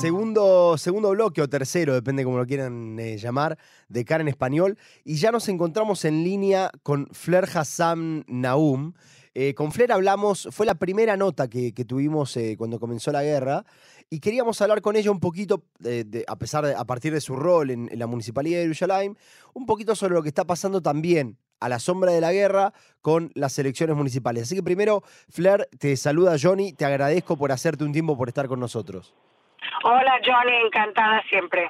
Segundo, segundo bloque o tercero, depende como lo quieran eh, llamar, de Karen Español. Y ya nos encontramos en línea con Fler Hassan Naum. Eh, con Fler hablamos, fue la primera nota que, tuvimos eh, cuando comenzó la guerra. Y queríamos hablar con ella un poquito, a pesar de, a partir de su rol en, en la Municipalidad de Jerusalén, un poquito sobre lo que está pasando también a la sombra de la guerra con las elecciones municipales. Así que primero, Fler, te saluda Johnny, te agradezco por hacerte un tiempo por estar con nosotros. Hola Johnny, encantada siempre.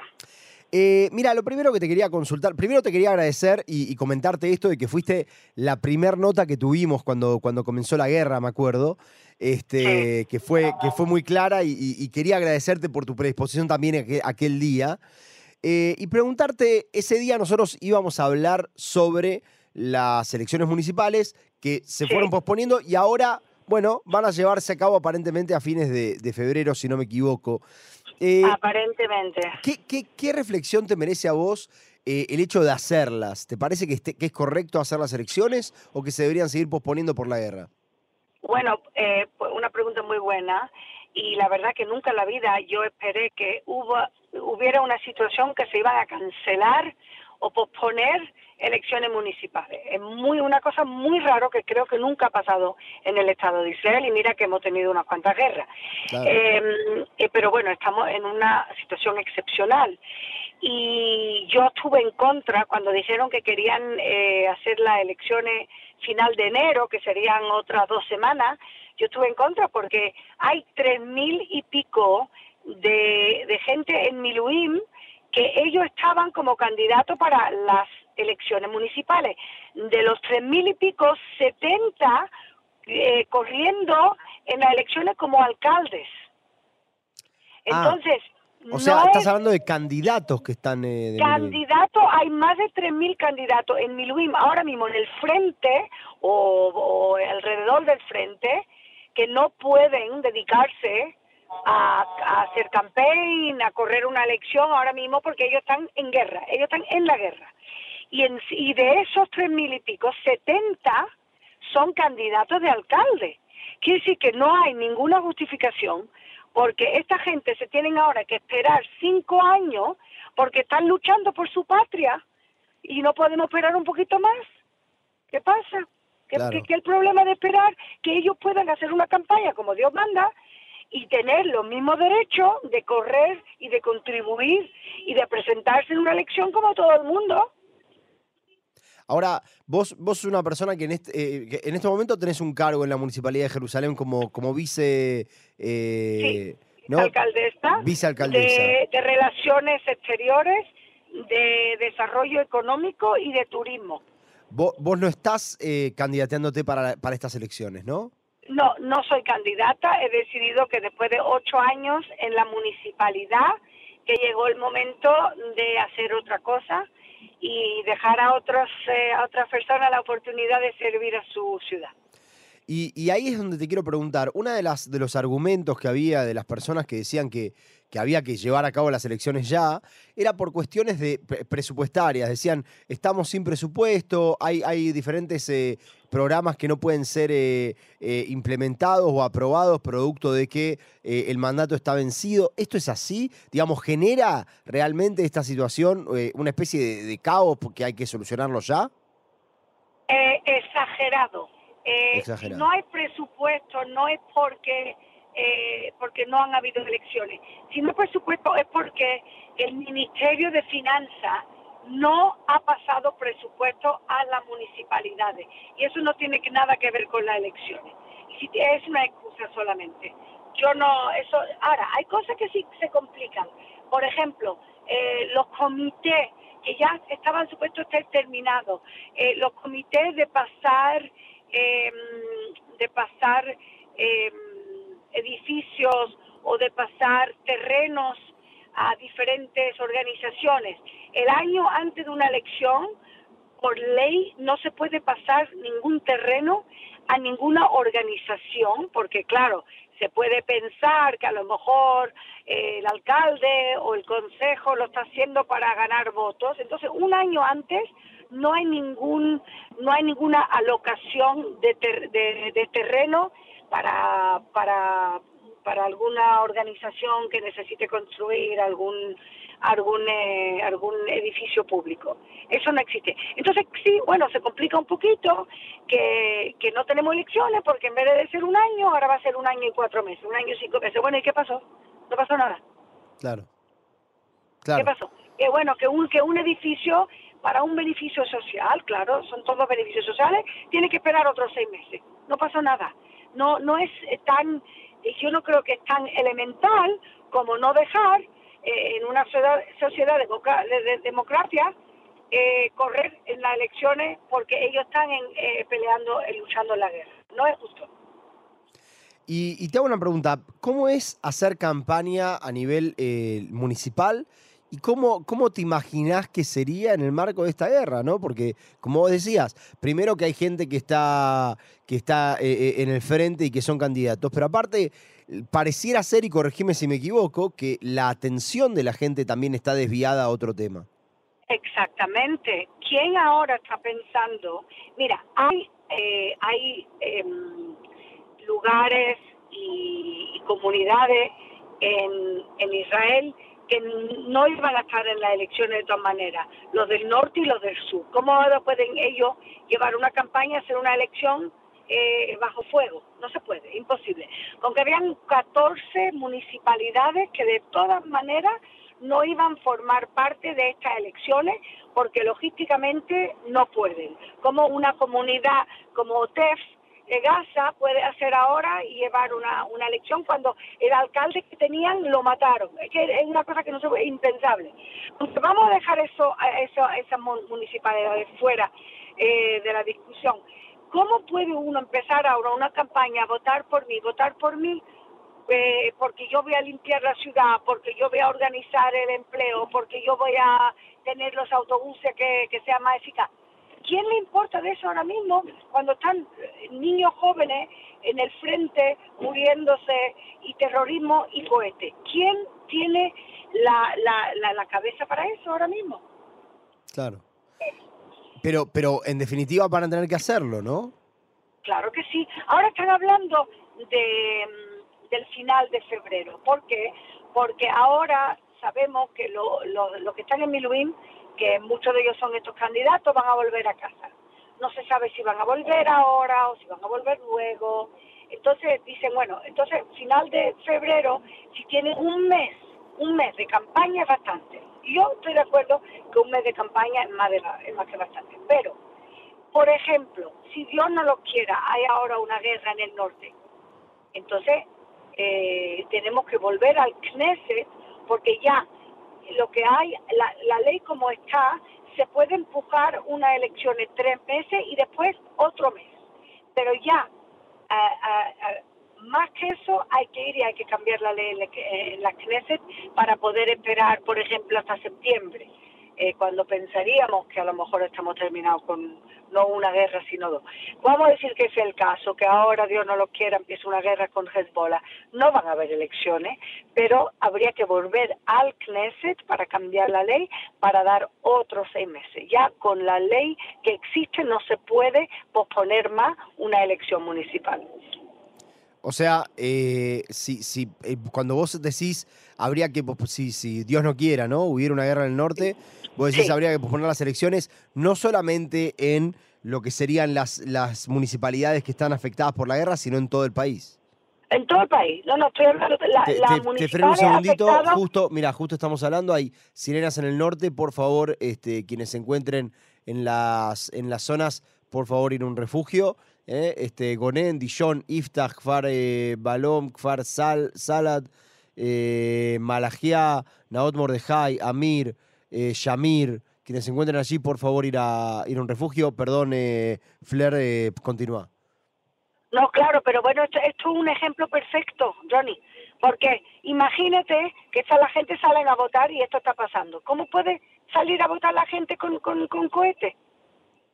Eh, mira, lo primero que te quería consultar, primero te quería agradecer y, y comentarte esto de que fuiste la primer nota que tuvimos cuando, cuando comenzó la guerra, me acuerdo, este, que, fue, que fue muy clara y, y- y quería agradecerte por tu predisposición también aquel, aquel día. Eh, y preguntarte, ese día nosotros íbamos a hablar sobre las elecciones municipales que se Sí. fueron posponiendo y ahora, bueno, van a llevarse a cabo aparentemente a fines de, de febrero, si no me equivoco. Eh, Aparentemente. ¿Qué, qué, qué reflexión te merece a vos eh, el hecho de hacerlas? ¿Te parece que, es correcto hacer las elecciones o que se deberían seguir posponiendo por la guerra? Bueno, eh, una pregunta muy buena y la verdad que nunca en la vida yo esperé que hubo, hubiera una situación que se iban a cancelar o posponer elecciones municipales. Es muy una cosa muy raro que creo que nunca ha pasado en el Estado de Israel y mira que hemos tenido unas cuantas guerras. Claro. Eh, eh, pero bueno, estamos en una situación excepcional. Y yo estuve en contra cuando dijeron que querían eh, hacer las elecciones final de enero, que serían otras dos semanas. Yo estuve en contra porque hay tres mil y pico de, de gente en Miluim que ellos estaban como candidatos para las elecciones municipales. De los tres mil y pico, 70 eh, corriendo en las elecciones como alcaldes. Ah, Entonces, O sea, no estás es hablando de candidatos que están... eh, candidatos, hay más de 3.000 candidatos en Miluim ahora mismo en el frente o, o alrededor del frente que no pueden dedicarse a, a hacer campaign, a correr una elección ahora mismo porque ellos están en guerra, ellos están en la guerra. Y, en, y de esos tres mil y pico, 70 son candidatos de alcalde. Quiere decir que no hay ninguna justificación porque esta gente se tienen ahora que esperar cinco años porque están luchando por su patria y no podemos esperar un poquito más. ¿Qué pasa? ¿Qué, Claro. qué- qué el problema de esperar que ellos puedan hacer una campaña como Dios manda y tener los mismos derechos de correr y de contribuir y de presentarse en una elección como todo el mundo? Ahora, vos, vos sos una persona que en este, eh, que en este momento tenés un cargo en la Municipalidad de Jerusalén como, como vice... eh, ¿no? alcaldesa, Vicealcaldesa. De, de relaciones exteriores, de desarrollo económico y de turismo. Vos, vos no estás eh, candidateándote para, para estas elecciones, ¿no? No, no soy candidata. He decidido que después de ocho años en la municipalidad, que llegó el momento de hacer otra cosa y dejar a otros eh, a otras personas la oportunidad de servir a su ciudad. Y, y ahí es donde te quiero preguntar, una de de los argumentos que había de las personas que decían que, había que llevar a cabo las elecciones ya, era por cuestiones de pre- presupuestarias. Decían, estamos sin presupuesto, hay, hay diferentes eh, programas que no pueden ser eh, eh, implementados o aprobados producto de que eh, el mandato está vencido. ¿Esto es así? Digamos, ¿genera realmente esta situación una especie de, caos porque hay que solucionarlo ya? Exagerado. Eh. No hay presupuesto, no es porque eh, porque no han habido elecciones. Si no hay presupuesto es porque el Ministerio de Finanzas no ha pasado presupuesto a las municipalidades y eso no tiene que- nada que ver con las elecciones. Y si es una excusa solamente. Yo no, eso. Ahora, hay cosas que sí se complican. Por ejemplo, eh, los comités que ya estaban supuestos estar terminados, eh, los comités de pasar, eh, de pasar eh, edificios o de pasar terrenos a diferentes organizaciones. El año antes de una elección, por ley, no se puede pasar ningún terreno a ninguna organización, porque claro, se puede pensar que a lo mejor eh, el alcalde o el consejo lo está haciendo para ganar votos. Entonces, un año antes no hay ningún no hay ninguna alocación de, de, de terreno para para para alguna organización que necesite construir algún algún eh, algún edificio público. Eso no existe. Entonces, sí, bueno, se complica un poquito que, que no tenemos elecciones porque en vez de ser un año, ahora va a ser un año y cuatro meses, un año y cinco meses. Bueno, ¿y qué pasó? No pasó nada. Claro. ¿Qué pasó? Que bueno, que un, que un edificio para un beneficio social, claro, son todos beneficios sociales, tiene que esperar otros seis meses. No pasó nada. No, no es tan, yo no creo que es tan elemental como no dejar eh, en una sociedad, de, democracia eh, correr en las elecciones porque ellos están en, eh, peleando, luchando en la guerra. No es justo. Y, te hago una pregunta, ¿cómo es hacer campaña a nivel municipal ¿Y cómo, cómo te imaginás que sería en el marco de esta guerra? ¿no? Porque, como vos decías, primero que hay gente que está, que está eh, eh, en el frente y que son candidatos, pero aparte, pareciera ser, y corregime si me equivoco, que la atención de la gente también está desviada a otro tema. Exactamente. ¿Quién ahora está pensando? Mira, hay, eh, hay em, lugares y, comunidades en, en Israel que no iban a estar en las elecciones de todas maneras, los del norte y los del sur. ¿Cómo ahora pueden ellos llevar una campaña, hacer una elección eh, bajo fuego? No se puede, imposible. Aunque habían 14 municipalidades que de todas maneras no iban a formar parte de estas elecciones porque logísticamente no pueden. Como una comunidad como OTEF, de Gaza puede hacer ahora y llevar una, una elección cuando el alcalde que tenían lo mataron. Es que es una cosa que no se impensable. Entonces vamos a dejar eso, eso esas municipalidades fuera eh, de la discusión. ¿Cómo puede uno empezar ahora una campaña votar por mí, votar por mí? Eh, porque yo voy a limpiar la ciudad, porque yo voy a organizar el empleo, porque yo voy a tener los autobuses que, que sean más eficaces ¿Quién le importa de eso ahora mismo cuando están niños jóvenes en el frente muriéndose y terrorismo y cohete? ¿Quién tiene la, la, la, cabeza para eso ahora mismo? Claro. Pero, pero en definitiva van a tener que hacerlo, ¿no? Claro que sí. Ahora están hablando de, mm, del final de febrero. ¿Por qué? Porque ahora sabemos que lo, lo, que están en Miluín que muchos de ellos son estos candidatos, van a volver a casa. No se sabe si van a volver ahora o si van a volver luego. Entonces dicen, bueno, entonces final de febrero, si tienen un mes, un mes de campaña es bastante. Yo estoy de acuerdo que un mes de campaña es más, de, es más que bastante. Pero, por ejemplo, si Dios no lo quiera, hay ahora una guerra en el norte. Entonces, eh, tenemos que volver al Knesset porque ya lo que hay, la, ley como está, se puede empujar una elección en tres meses y después otro mes. Pero ya, más que eso, hay que ir y hay que cambiar la ley en la Knesset para poder esperar, por ejemplo, hasta septiembre. Eh, cuando pensaríamos que a lo mejor estamos terminados con no una guerra, sino dos. Vamos a decir que es el caso, que ahora Dios no lo quiera, empieza una guerra con Hezbollah. No van a haber elecciones, pero habría que volver al Knesset para cambiar la ley, para dar otros seis meses. Ya con la ley que existe no se puede posponer más una elección municipal. O sea, eh, si, si, eh, cuando vos decís habría que, si, si Dios no quiera, ¿no? Hubiera una guerra en el norte, vos decís habría que posponer las elecciones, no solamente en lo que serían las, las municipalidades que están afectadas por la guerra, sino en todo el país. En todo el país. No, no, estoy hablando de la, te, te, freno un segundito. Justo, mira, justo estamos hablando, hay sirenas en el norte. Por favor, este, quienes se encuentren en las, en las zonas, por favor, ir a un refugio. ¿eh? Este, Gonen, Dijon, Iftach, Kfar eh, Balom, Kfar Sal, Salad, eh, Malagia, Naot Mordejai, Amir, eh, Shamir, quienes se encuentren allí, por favor, ir a, ir a un refugio. Perdón, eh, Flair, eh, continúa. No, claro, pero bueno, esto, es un ejemplo perfecto, Johnny, porque imagínate que esa, la gente sale a votar y esto está pasando. ¿Cómo puede salir a votar la gente con, con, con cohete?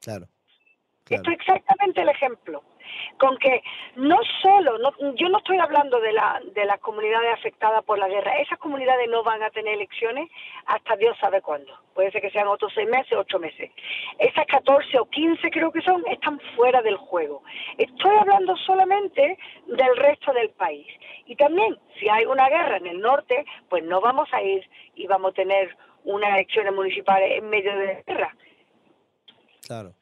Claro. Esto es exactamente el ejemplo. Con que no solo, no, yo no estoy hablando de, la, de las comunidades afectadas por la guerra, esas comunidades no van a tener elecciones hasta Dios sabe cuándo, puede ser que sean otros seis meses, ocho meses. Esas 14 o 15 creo que son, están fuera del juego. Estoy hablando solamente del resto del país. Y también, si hay una guerra en el norte, pues no vamos a ir y vamos a tener unas elecciones municipales en medio de la guerra. Claro.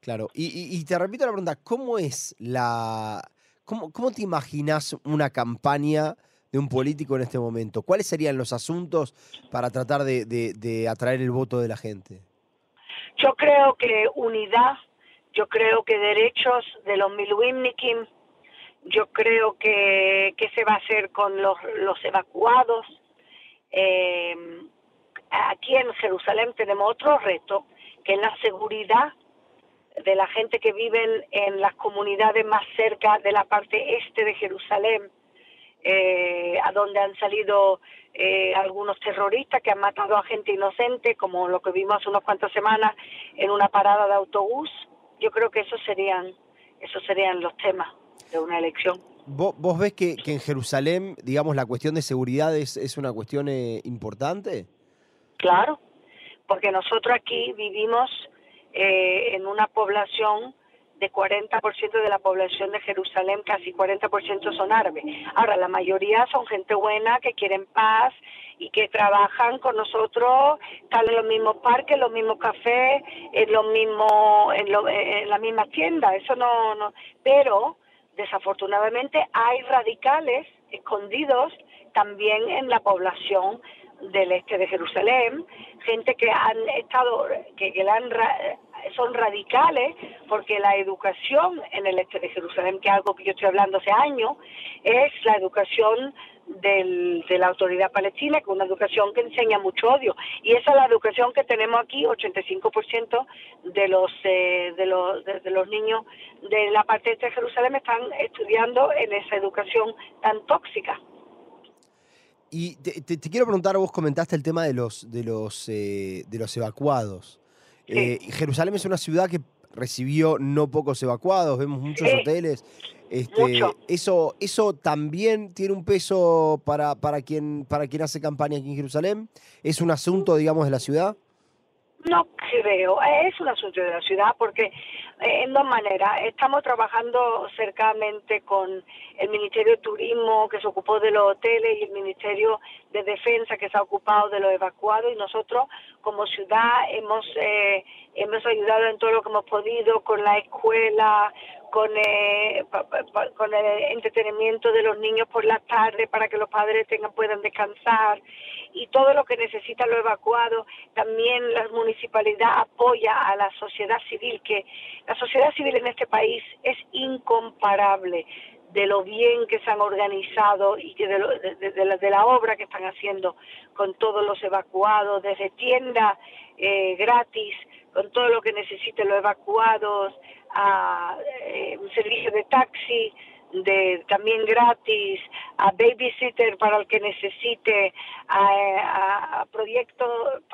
Claro, y, te repito la pregunta, ¿cómo es la... Cómo, cómo te imaginas una campaña de un político en este momento? ¿Cuáles serían los asuntos para tratar de, atraer el voto de la gente? Yo creo que unidad, yo creo que derechos de los Miluimnikim, yo creo que, que se va a hacer con los, los evacuados. Eh, aquí en Jerusalén tenemos otro reto, que es la seguridad de la gente que vive en las comunidades más cerca de la parte este de Jerusalén, eh, a donde han salido eh, algunos terroristas que han matado a gente inocente, como lo que vimos hace unas cuantas semanas en una parada de autobús. Yo creo que esos serían, esos serían los temas de una elección. ¿Vos, ves que, en Jerusalén, digamos, la cuestión de seguridad es, es una cuestión eh, importante? Claro, porque nosotros aquí vivimos eh, en una población de 40% de la población de Jerusalén, casi 40% son árabes. Ahora, la mayoría son gente buena que quieren paz y que trabajan con nosotros, están en los mismos parques, los mismos cafés, en los mismos, en, lo, en la misma tienda. Eso no, no, pero desafortunadamente hay radicales escondidos también en la población del este de Jerusalén, gente que han estado, que, que han, son radicales, porque la educación en el este de Jerusalén, que es algo que yo estoy hablando hace años, es la educación del, de la autoridad palestina, que es una educación que enseña mucho odio. Y esa es la educación que tenemos aquí, 85% de los, eh, de, los, de, los niños de la parte este de Jerusalén están estudiando en esa educación tan tóxica. Y te, quiero preguntar, vos comentaste el tema de los, de los, eh, de los evacuados. Eh, Jerusalén es una ciudad que recibió no pocos evacuados, vemos muchos hoteles. Este, eso, eso también tiene un peso para, para, quien, para quien hace campaña aquí en Jerusalén. ¿Es un asunto, digamos, de la ciudad? No creo, es un asunto de la ciudad porque eh, en dos maneras. Estamos trabajando cercamente con el Ministerio de Turismo que se ocupó de los hoteles y el Ministerio de Defensa que se ha ocupado de los evacuados y nosotros como ciudad hemos eh, hemos ayudado en todo lo que hemos podido con la escuela, con, eh, con el entretenimiento de los niños por la tarde para que los padres tengan puedan descansar y todo lo que necesita lo evacuado. También la municipalidad apoya a la sociedad civil, que la sociedad civil en este país es incomparable de lo bien que se han organizado y de, de, la, obra que están haciendo con todos los evacuados, desde tiendas eh, gratis, con todo lo que necesiten los evacuados, a eh, un servicio de taxi, también gratis, a babysitter para el que necesite, a, proyectos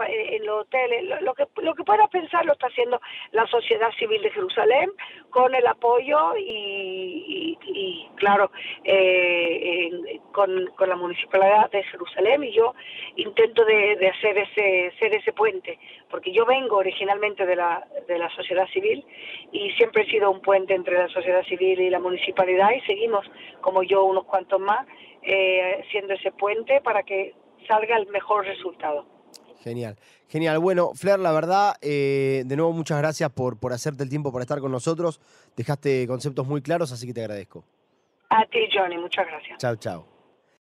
en los hoteles, lo, que lo que pueda pensar lo está haciendo la sociedad civil de Jerusalén con el apoyo y, y, claro eh, con, con, la municipalidad de Jerusalén y yo intento de, de hacer ese ser ese puente porque yo vengo originalmente de la de la sociedad civil y siempre he sido un puente entre la sociedad civil y la municipalidad y seguimos, como yo, unos cuantos más, eh, siendo ese puente para que salga el mejor resultado. Genial, genial. Bueno, Flair, la verdad, eh, de nuevo muchas gracias por, por hacerte el tiempo para estar con nosotros. Dejaste conceptos muy claros, así que te agradezco. A ti, Johnny, muchas gracias. Chao, chao.